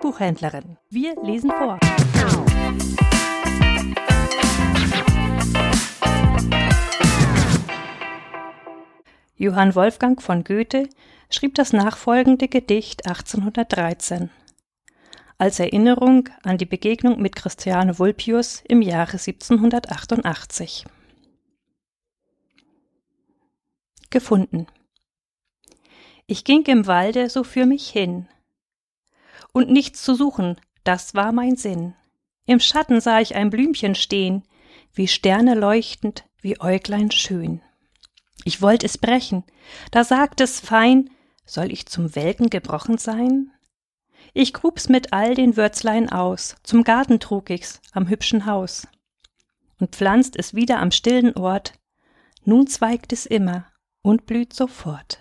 Buchhändlerin. Wir lesen vor. Johann Wolfgang von Goethe schrieb das nachfolgende Gedicht 1813 als Erinnerung an die Begegnung mit Christiane Vulpius im Jahre 1788. Gefunden. Ich ging im Walde so für mich hin. Und nichts zu suchen, das war mein Sinn. Im Schatten sah ich ein Blümchen stehen, wie Sterne leuchtend, wie Äuglein schön. Ich wollt es brechen, da sagt es fein, soll ich zum Welken gebrochen sein? Ich grub's mit all den Würzlein aus, zum Garten trug ich's, am hübschen Haus. Und pflanzt es wieder am stillen Ort, nun zweigt es immer und blüht sofort.